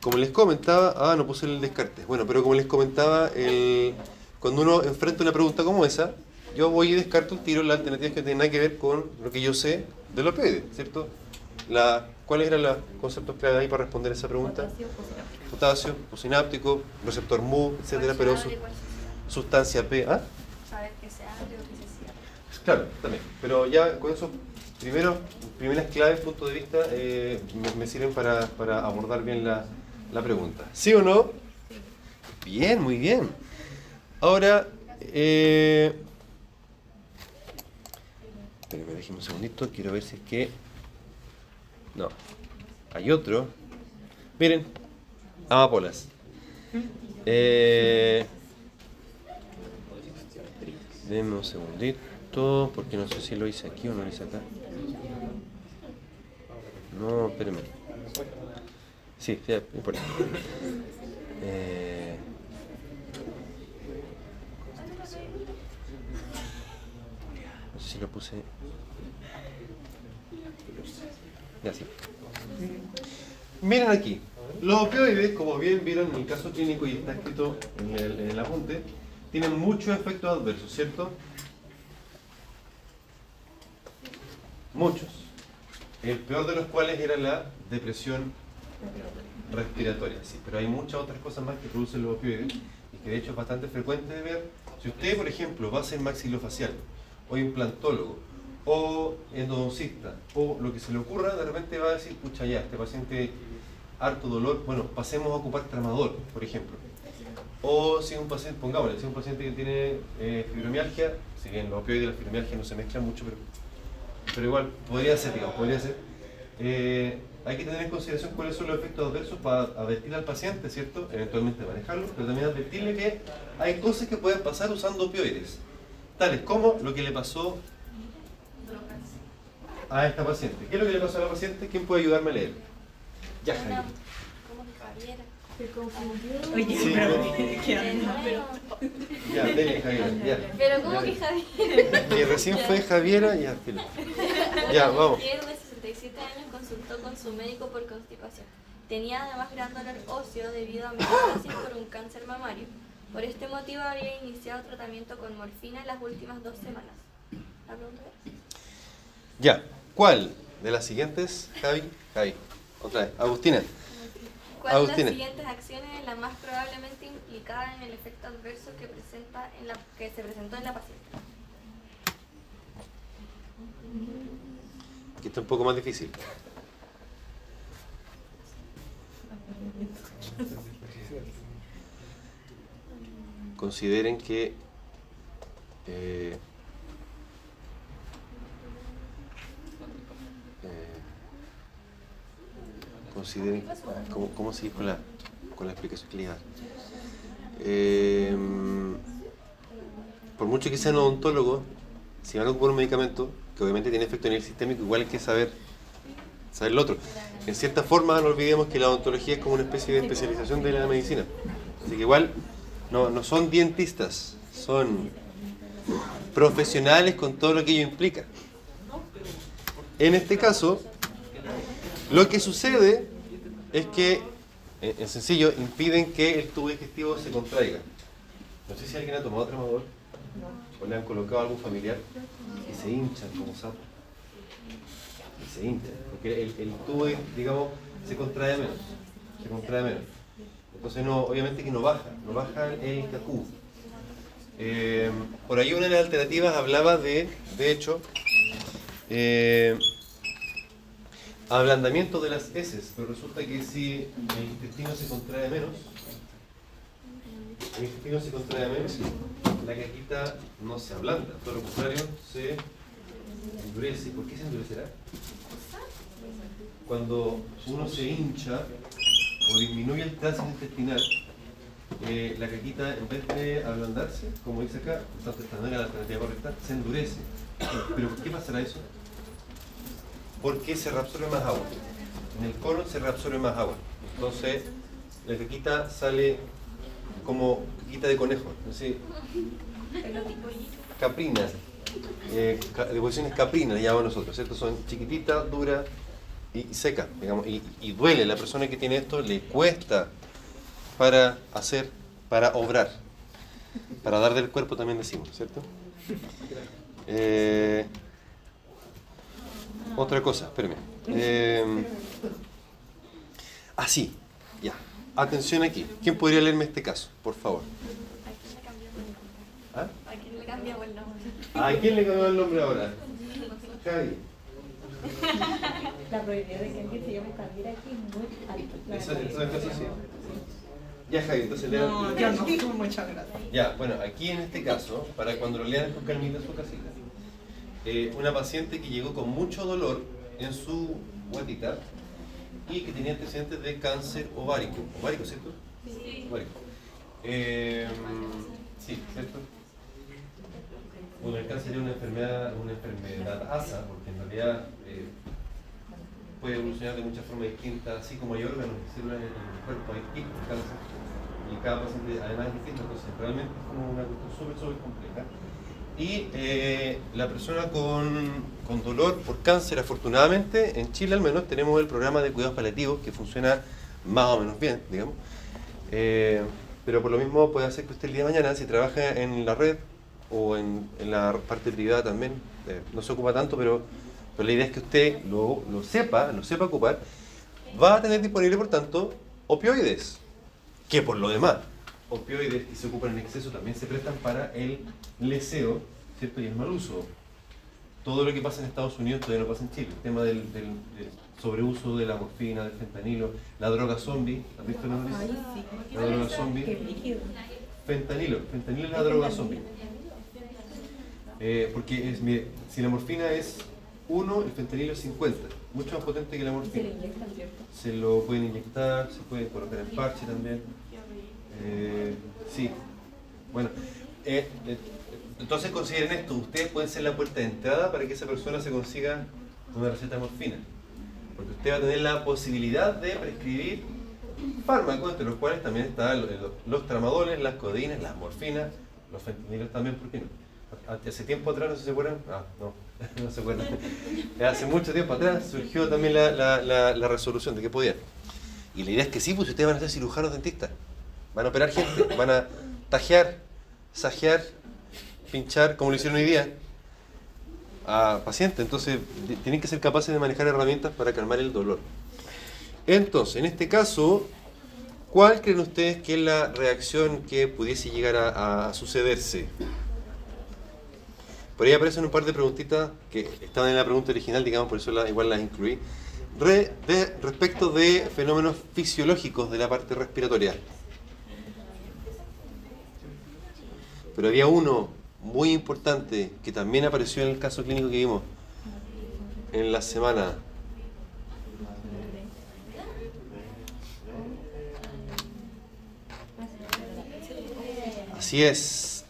Como les comentaba, ah, no puse el descarte. Bueno, pero como les comentaba, el- cuando uno enfrenta una pregunta como esa, yo voy y descarto el tiro las alternativas que tienen nada que ver con lo que yo sé de los opioides, ¿cierto? La, ¿Cuáles eran los conceptos clave ahí para responder esa pregunta? Potasio, postsináptico, receptor MU, etcétera, pero su- sustancia P. ¿Ah? Que se abre o que se cierra. Claro, también. Pero ya con esos primeros, primeras claves, puntos de vista, eh, me, me sirven para, para abordar bien la, la pregunta. ¿Sí o no? Bien, muy bien. Ahora, eh, espérenme, déjenme un segundito, quiero ver si es que... No, hay otro. Miren, amapolas. Eh, Denme un segundito, porque no sé si lo hice aquí o no lo hice acá. No, espérame. Sí, ya, no importa. Eh, no sé si lo puse. Ya sí. Miren aquí. Los opioides, como bien vieron en el caso clínico y está escrito en el apunte, tienen muchos efectos adversos, ¿cierto? Muchos. El peor de los cuales era la depresión respiratoria, sí. Pero hay muchas otras cosas más que producen los opioides y que de hecho es bastante frecuente de ver. Si usted, por ejemplo, va a ser maxilofacial o implantólogo o endodoncista o lo que se le ocurra, de repente va a decir, pucha ya, este paciente harto dolor, bueno, pasemos a ocupar tramador, por ejemplo. O si un paciente, pongámosle, si un paciente que tiene eh, fibromialgia, si bien los opioides y la fibromialgia no se mezclan mucho, pero, pero igual podría ser, digamos, podría ser. eh, hay que tener en consideración cuáles son los efectos adversos para advertir al paciente, ¿cierto? Eventualmente manejarlo, pero también advertirle que hay cosas que pueden pasar usando opioides, tales como lo que le pasó a esta paciente. ¿Qué es lo que le pasó a la paciente? ¿Quién puede ayudarme a leer? Ya, Una, Javiera. Se confundió. Oye, Sí. Ya, dele, Javier, ya. Pero ¿cómo Ya, que ya. Javiera? Que recién fue Javiera, ya, filo. Ya, vamos. mujer de 67 años consultó con su médico por constipación. Tenía además gran dolor óseo debido a metástasis por un cáncer mamario. Por este motivo había iniciado tratamiento con morfina en las últimas dos semanas. ¿La pregunta es? Ya, ¿cuál de las siguientes, Javi? Javi, otra vez. Agustina. ¿Cuál de las siguientes acciones es la más probablemente implicada en el efecto adverso que, presenta en la, que se presentó en la paciente? Aquí está un poco más difícil. Consideren que eh, consideren cómo, cómo seguir con la, explicación a dar? Eh, por mucho que sean odontólogos, si van a ocupar un medicamento que obviamente tiene efecto en el sistémico, igual hay que saber, saber lo otro. En cierta forma, no olvidemos que la odontología es como una especie de especialización de la medicina. Así que igual no, no son dientistas, son profesionales con todo lo que ello implica. En este caso, lo que sucede es que, en, en sencillo, impiden que el tubo digestivo se contraiga. No sé si alguien ha tomado tramador o le han colocado a algún familiar y se hinchan como sapo. Y se hinchan, porque el, el tubo, digamos, se contrae menos. Se contrae menos. Entonces, no, obviamente que no baja, no baja el cacú. Eh, por ahí una de las alternativas hablaba de, de hecho, eh, ablandamiento de las heces, pero resulta que si el intestino se contrae menos, el intestino se contrae menos, la caquita no se ablanda, todo lo contrario, se endurece. ¿Por qué se endurecerá? Cuando uno se hincha o disminuye el tránsito intestinal, eh, la caquita en vez de ablandarse, como dice acá, esta no era la alternativa correcta, se endurece. ¿Pero por qué pasará eso? Porque se reabsorbe más agua. En el colon se reabsorbe más agua. Entonces, la caquita sale como caquita de conejo. No sé, caprina. Eh, ca- de posiciones caprinas, le llamamos nosotros, ¿cierto? Son chiquititas, duras y secas, digamos. Y, y duele, la persona que tiene esto le cuesta para hacer, para obrar. Para dar del cuerpo también decimos, ¿cierto? Eh, otra cosa, espérame. Eh, ah, sí, ya. Atención aquí. ¿Quién podría leerme este caso, por favor? ¿A quién le cambiamos el nombre? ¿Ah? ¿A quién le cambiamos el nombre? ¿A quién le cambió el nombre ahora? Javi. La probabilidad de que alguien se llame Javier aquí es muy alta. Eso, eso sí. Ya, Javi, entonces lea. No, yo no. Muchas gracias. Ya, bueno, aquí en este caso, para cuando lo lean con calmita en su casita, eh, una paciente que llegó con mucho dolor en su guatita y que tenía antecedentes de cáncer ovárico. ¿Ovárico, cierto? Sí. Ovárico. Eh, sí, ¿cierto? bueno, el cáncer es una enfermedad, una enfermedad asa, porque en realidad eh, puede evolucionar de muchas formas distintas, así como hay órganos y células en el cuerpo, hay tipos de cáncer, y cada paciente además es distinto, entonces realmente es como una cuestión súper, súper compleja. Y eh, la persona con, con dolor por cáncer, afortunadamente, en Chile al menos tenemos el programa de cuidados paliativos que funciona más o menos bien, digamos. Eh, pero por lo mismo puede hacer que usted el día de mañana, si trabaja en la red o en, la parte privada también, eh, no se ocupa tanto, pero, pero la idea es que usted lo, lo sepa, lo sepa ocupar, va a tener disponible, por tanto, opioides, que por lo demás, opioides que se ocupan en exceso también se prestan para el leseo, ¿cierto? Y el mal uso. Todo lo que pasa en Estados Unidos todavía no pasa en Chile. El tema del, del, del sobreuso de la morfina, del fentanilo, la droga zombie, ¿has visto la noticia? La droga zombie. Fentanilo, fentanilo es la droga zombie. Eh, porque es, mire, si la morfina es 1, el fentanilo es 50, mucho más potente que la morfina. Se lo pueden inyectar, se pueden colocar en parche también. Eh, sí, bueno, eh, eh, entonces consideren esto, ustedes pueden ser la puerta de entrada para que esa persona se consiga una receta de morfina. Porque usted va a tener la posibilidad de prescribir fármacos, entre los cuales también están los, los tramadoles, las codinas, las morfinas, los fentanilos también, ¿por qué no? Hace tiempo atrás, no sé si se acuerdan, ah, no, (laughs) no se acuerdan. (laughs) Hace mucho tiempo atrás surgió también la, la, la, la resolución de que podían. Y la idea es que sí, pues ustedes van a ser cirujanos dentistas. Van a operar gente, van a tajear, sajear, pinchar, como lo hicieron hoy día, a pacientes. Entonces, tienen que ser capaces de manejar herramientas para calmar el dolor. Entonces, en este caso, ¿cuál creen ustedes que es la reacción que pudiese llegar a, sucederse? Por ahí aparecen un par de preguntitas que estaban en la pregunta original, digamos, por eso igual las incluí. Respecto de fenómenos fisiológicos de la parte respiratoria. Pero había uno muy importante que también apareció en el caso clínico que vimos en la semana. Así es.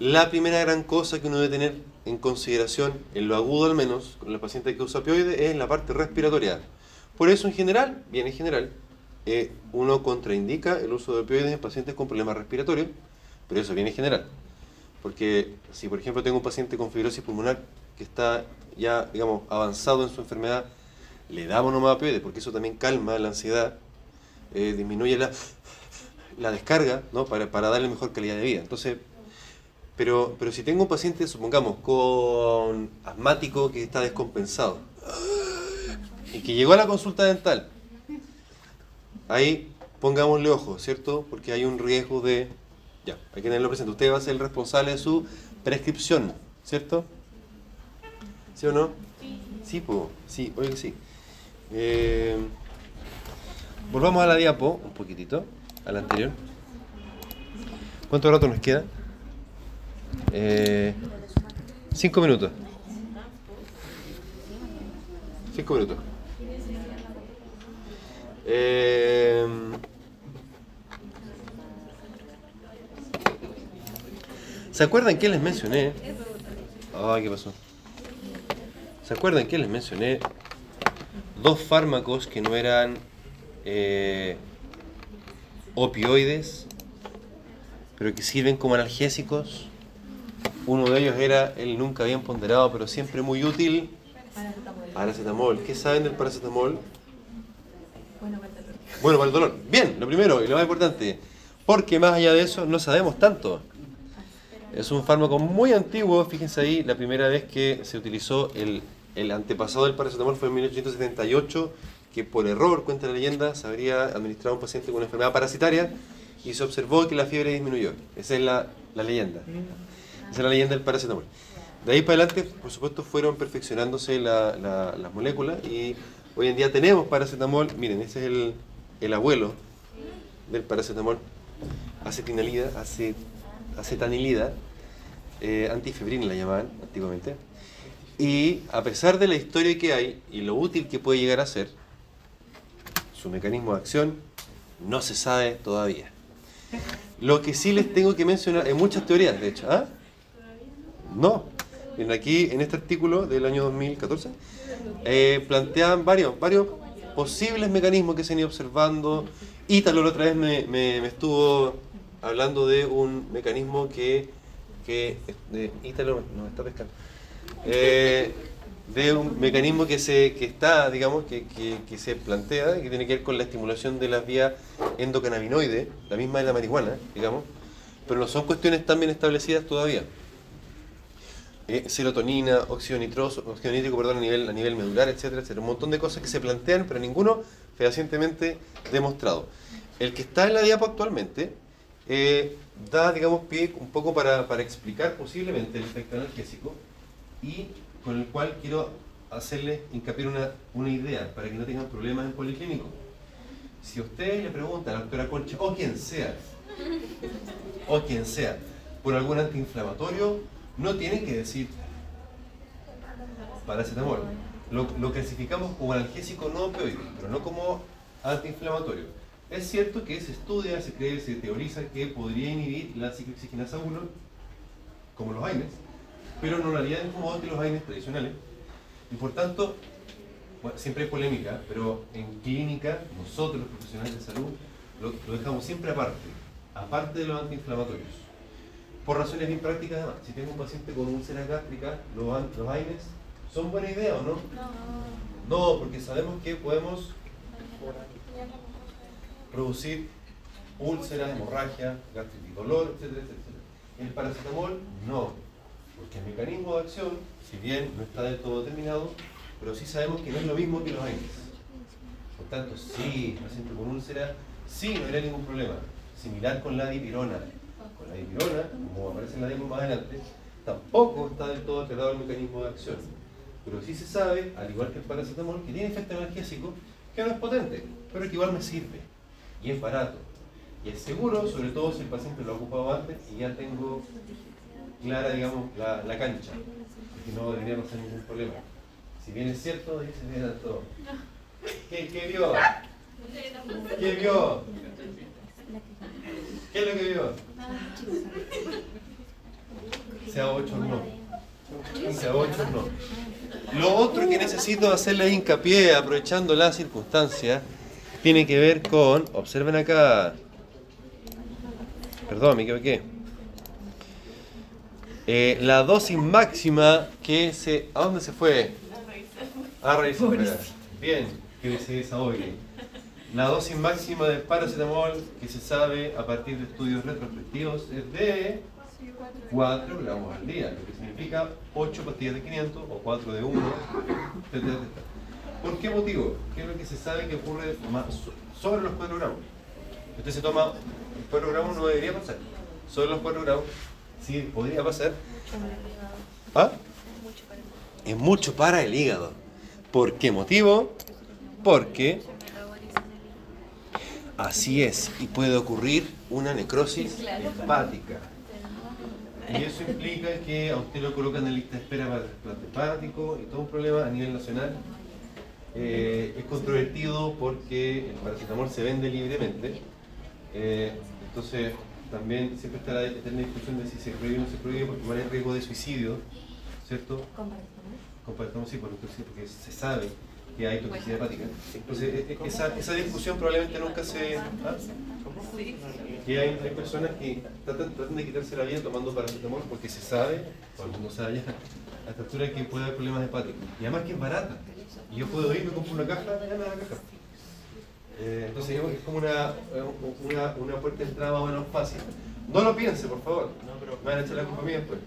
La primera gran cosa que uno debe tener en consideración, en lo agudo al menos, con el paciente que usa opioides, es la parte respiratoria. Por eso, en general, bien en general, eh, uno contraindica el uso de opioides en pacientes con problemas respiratorios, pero eso viene en general. Porque si, por ejemplo, tengo un paciente con fibrosis pulmonar que está ya, digamos, avanzado en su enfermedad, le damos nomás opioides, porque eso también calma la ansiedad, eh, disminuye la, la descarga, ¿no? Para, para darle mejor calidad de vida. Entonces, pero, pero si tengo un paciente, supongamos, con asmático que está descompensado y que llegó a la consulta dental, ahí pongámosle ojo, ¿cierto? Porque hay un riesgo de... Ya, hay que tenerlo presente. Usted va a ser el responsable de su prescripción, ¿cierto? ¿Sí o no? Sí, pues, sí, oye que sí. Eh, volvamos a la diapo, un poquitito, a la anterior. ¿Cuánto rato nos queda? Eh, cinco minutos. Cinco minutos. Eh, ¿Se acuerdan que les mencioné? Ay, ¿qué pasó? ¿Se acuerdan que les mencioné dos fármacos que no eran eh, opioides, pero que sirven como analgésicos? Uno de ellos era el nunca bien ponderado, pero siempre muy útil, paracetamol. ¿Qué saben del paracetamol? Bueno, para. Bueno, para el dolor. Bien, lo primero y lo más importante, porque más allá de eso no sabemos tanto. Es un fármaco muy antiguo, fíjense ahí, la primera vez que se utilizó el, el antepasado del paracetamol fue en 1878, que por error, cuenta la leyenda, se habría administrado a un paciente con una enfermedad parasitaria y se observó que la fiebre disminuyó. Esa es la, la leyenda. Esa es la leyenda del paracetamol. De ahí para adelante, por supuesto, fueron perfeccionándose la- la- las moléculas y hoy en día tenemos paracetamol. Miren, ese es el, el abuelo del paracetamol. Acetinalida, acet, acetanilida, eh, antifebrina la llamaban antiguamente. Y a pesar de la historia que hay y lo útil que puede llegar a ser, su mecanismo de acción no se sabe todavía. Lo que sí les tengo que mencionar, hay muchas teorías de hecho, ¿ah? No. En aquí, en este artículo del año 2014, eh, planteaban varios, varios posibles mecanismos que se han ido observando. Ítalo la otra vez me, me- me estuvo hablando de un mecanismo que, que de, está pescando. Eh, de un mecanismo que se que está, digamos, que, que, se plantea, que tiene que ver con la estimulación de las vías endocannabinoides, la misma de la marihuana, digamos, pero no son cuestiones tan bien establecidas todavía. Eh, serotonina, óxido nitroso, óxido nítrico, perdón, a nivel, a nivel medular, etcétera. Un montón de cosas que se plantean, pero ninguno fehacientemente demostrado. El que está en la diapo actualmente eh, da, digamos, pie un poco para, para explicar posiblemente el efecto analgésico y con el cual quiero hacerle hincapié una, una idea para que no tengan problemas en policlínico. Si usted le pregunta a la doctora Concha, o quien sea, o quien sea, por algún antiinflamatorio, no tienen que decir paracetamol. Lo, lo clasificamos como analgésico no opioide, pero no como antiinflamatorio. Es cierto que se estudia, se cree, se teoriza que podría inhibir la ciclooxigenasa 1, como los AINES, pero no lo haría del mismo modo que los AINES tradicionales. Y por tanto, bueno, siempre hay polémica, pero en clínica, nosotros los profesionales de salud, lo, lo dejamos siempre aparte, aparte de los antiinflamatorios. Por razones bien prácticas además. Si tengo un paciente con úlceras gástricas, los, los AINES, ¿son buena idea o no? No, porque sabemos que podemos producir úlceras, hemorragia, gastritis, dolor, etcétera, etcétera. El paracetamol, no, porque el mecanismo de acción, si bien no está del todo determinado, pero sí sabemos que no es lo mismo que los AINES. Por tanto, sí, el paciente con úlcera, sí, no habría ningún problema. Similar con la dipirona. Con la dipirona, como aparece en la demo más adelante, tampoco está del todo aclarado el mecanismo de acción. Pero sí se sabe, al igual que el paracetamol, que tiene efecto analgésico, que no es potente, pero que igual me sirve. Y es barato. Y es seguro, sobre todo si el paciente lo ha ocupado antes y ya tengo clara, digamos, la, la cancha. Y no debería pasar ningún problema. Si bien es cierto, dice bien todo. ¿Qué, ¿Qué vio? ¿Qué vio? ¿Qué es lo que vio? Sea 8 no. Sea 8 no. Lo otro que necesito hacerles hincapié, aprovechando la circunstancia, tiene que ver con, observen acá, perdón, me equivoqué, Eh, la dosis máxima que se, ¿a dónde se fue? A raíz Bien, que se desahogue. La dosis máxima de paracetamol que se sabe a partir de estudios retrospectivos es de 4 gramos al día, lo que significa 8 pastillas de 500 o 4 de 1, etcétera, etcétera. ¿Por qué motivo? ¿Qué es lo que se sabe que ocurre sobre los 4 gramos? Usted se toma 4 gramos, no debería pasar. Sobre los 4 gramos, sí podría pasar. ¿Ah? Es mucho para el hígado. ¿Por qué motivo? Porque así es, y puede ocurrir una necrosis hepática. Y eso implica que a usted lo colocan en lista de espera para trasplante hepático y todo un problema a nivel nacional. Eh, es controvertido porque el paracetamol se vende libremente. Eh, entonces, también siempre está la eterna discusión de si se prohíbe o no se prohíbe, porque igual hay riesgo de suicidio, ¿cierto? Con paracetamol sí, porque, se sabe que hay toxicidad hepática. Entonces, e- e- esa, esa discusión probablemente nunca se... ¿ah? Que hay, hay personas que tratan, tratan de quitarse la vida tomando paracetamol porque se sabe, o el mundo sabe ya, (laughs) a esta altura que puede haber problemas hepáticos. Y además que es barata. Y yo puedo ir, me compro una caja, me da la caja. Eh, entonces es como una, una, una puerta de entrada más o menos fácil. No lo piense, por favor. Me van a echar la culpa a mí después.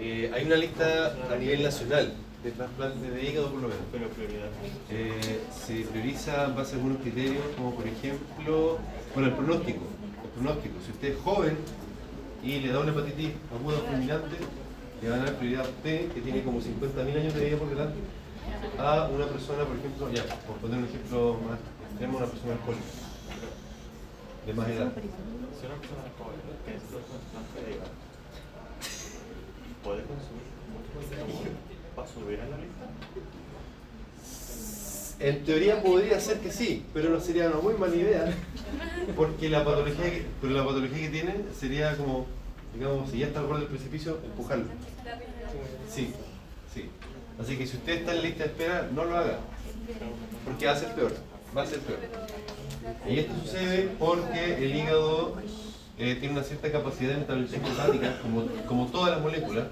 Eh, hay una lista a nivel nacional de trasplantes de hígado por lo menos. Pero prioridad. Eh, se prioriza en base a algunos criterios, como por ejemplo, bueno, el pronóstico. El pronóstico. Si usted es joven y le da una hepatitis aguda fulminante, le van a dar prioridad a usted, que tiene como 50.000 años de vida por delante, a una persona, por ejemplo, ya, por poner un ejemplo más extremo, una persona alcohólica, de más edad. Si una persona necesita un trasplante de hígado, ¿puede consumir paracetamol para subir en la lista? En teoría podría ser que sí, pero no sería una muy mala idea, porque la patología que, pero la patología que tienen sería como digamos, si ya está al borde del precipicio, empujarlo. Sí, sí. Así que si usted está en lista de espera, no lo haga. Porque va a ser peor. Va a ser peor. Y esto sucede porque el hígado eh, tiene una cierta capacidad de metabolización hepática, como, como todas las moléculas.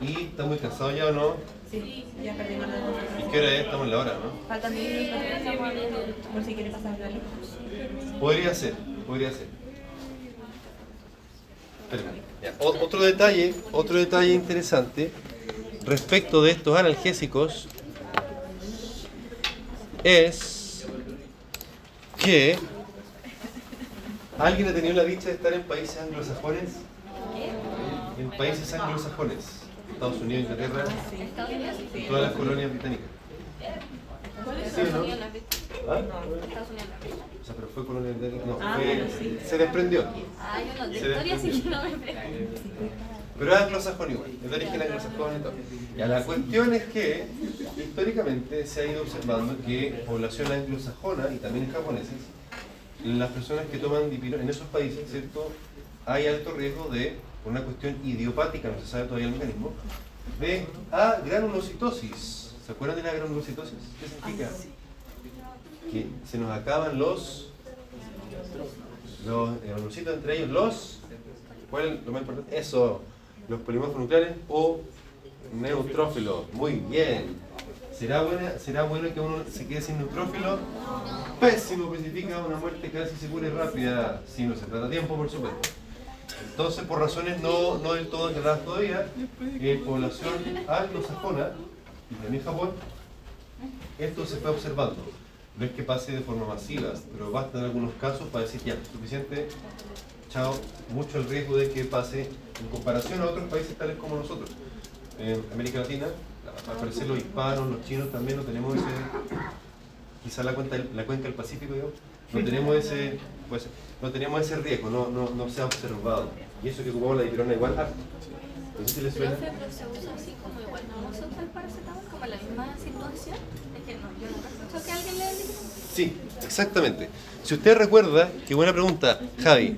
Y está muy cansado ya o no. Sí, ya perdimos la ¿Y qué hora es? Estamos en la hora, ¿no? Faltan 10 minutos por si quiere pasar la lista. Podría ser, podría ser. Otro detalle, otro detalle interesante respecto de estos analgésicos es que ¿alguien ha tenido la dicha de estar en países anglosajones? En países anglosajones, Estados Unidos, Inglaterra, todas las colonias británicas. ¿Sí o Estados no? Unidos no ¿Ah? Estados Unidos O sea, pero fue colonia británica. No, Ah, fue- bueno, sí. se desprendió. Ah, yo no, de Se historia sí que no me pregunto. Pero es anglosajón igual, es de origen anglosajón y todo. Ya, la cuestión es que históricamente se ha ido observando que población anglosajona y también japoneses, las personas que toman dipirona en esos países, ¿cierto? Hay alto riesgo de, por una cuestión idiopática, no se sabe todavía el mecanismo, de agranulocitosis. ¿Se acuerdan de la granulocitosis? ¿Qué significa? Que se nos acaban los los granulocitos, entre ellos los ¿Cuál es lo más importante? Eso, los polimorfos nucleares o neutrófilos. Muy bien. ¿Será, buena, ¿Será bueno que uno se quede sin neutrófilo? Pésimo, pues significa una muerte casi segura y rápida, si no se trata tiempo, por supuesto. Entonces, por razones no, no del todo aclaradas todavía, en población anglosajona y también Japón, esto se fue observando. No es que pase de forma masiva, pero basta en algunos casos para decir ya, suficiente, chao, mucho el riesgo de que pase en comparación a otros países tales como nosotros. En América Latina, al parecer los hispanos, los chinos también no tenemos ese, quizá la, cuenta, la cuenca del Pacífico, digamos, no tenemos ese, pues, no tenemos ese riesgo, no, no, no se ha observado. Y eso que ocupamos la dipirona igual harto. No sé si les suena. Sí, exactamente. Si usted recuerda, qué buena pregunta, Javi.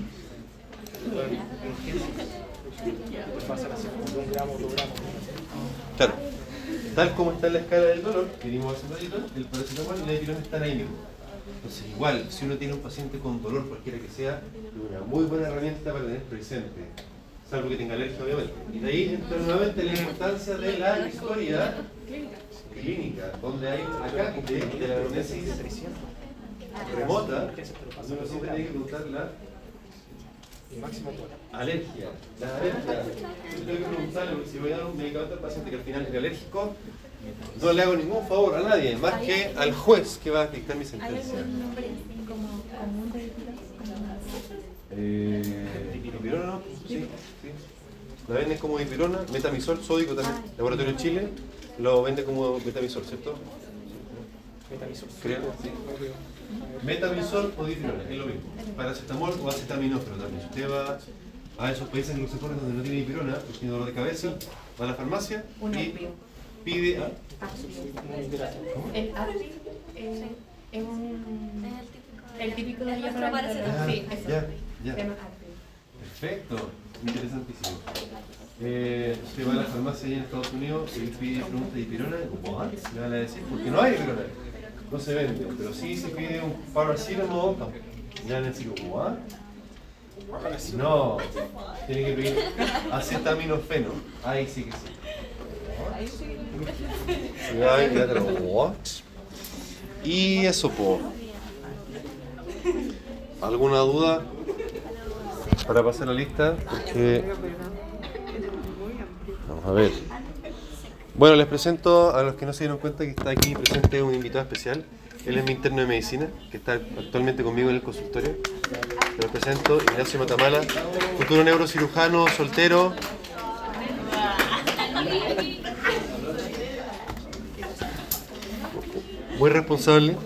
Claro, tal como está en la escala del dolor, que vimos hace ratito, el paracetamol y la dipirona están ahí mismo. Entonces, igual, si uno tiene un paciente con dolor, cualquiera que sea, es una muy buena herramienta para tener presente, salvo que tenga alergia, obviamente. Y de ahí entra nuevamente la importancia de la historia clínica, donde hay acá de la anamnesis remota, donde uno siempre tiene que preguntar la alergia. La alergia. Yo tengo que preguntarle, porque si voy a dar un medicamento al paciente que al final es alérgico, no le hago ningún favor a nadie, más que al juez que va a dictar mi ¿Hay sentencia. Eh, sí. La venden como dipirona, metamisol sódico también. Laboratorio Chile lo vende como metamisol, ¿cierto? Metamisol. Creo, sí. Metamisol o dipirona, es lo mismo. Paracetamol o acetaminófeno también. Si usted va a esos países anglosajones donde no tiene dipirona, porque tiene dolor de cabeza, va a la farmacia Un y opio. pide... ¿ah? El eh, es un... Es el típico. El típico de la paracetamol. Ah, Sí, eso. ya, ya. Se llama Advil. Perfecto, interesantísimo. Eh, usted va a la farmacia allá en Estados Unidos y pide pregunta de dipirona, ¿what? Le van a decir, porque no hay dipirona. No se vende, pero sí se pide un paracetamol, le van a decir, ¿what? No, tiene que pedir acetaminofeno. Ahí sí que sí. ¿what? Y eso, po. ¿Alguna duda? Para pasar la lista porque vamos a ver. Bueno les presento a los que no se dieron cuenta que está aquí presente un invitado especial. Él es mi interno de medicina que está actualmente conmigo en el consultorio. Les presento Ignacio Matamala futuro neurocirujano soltero. Muy responsable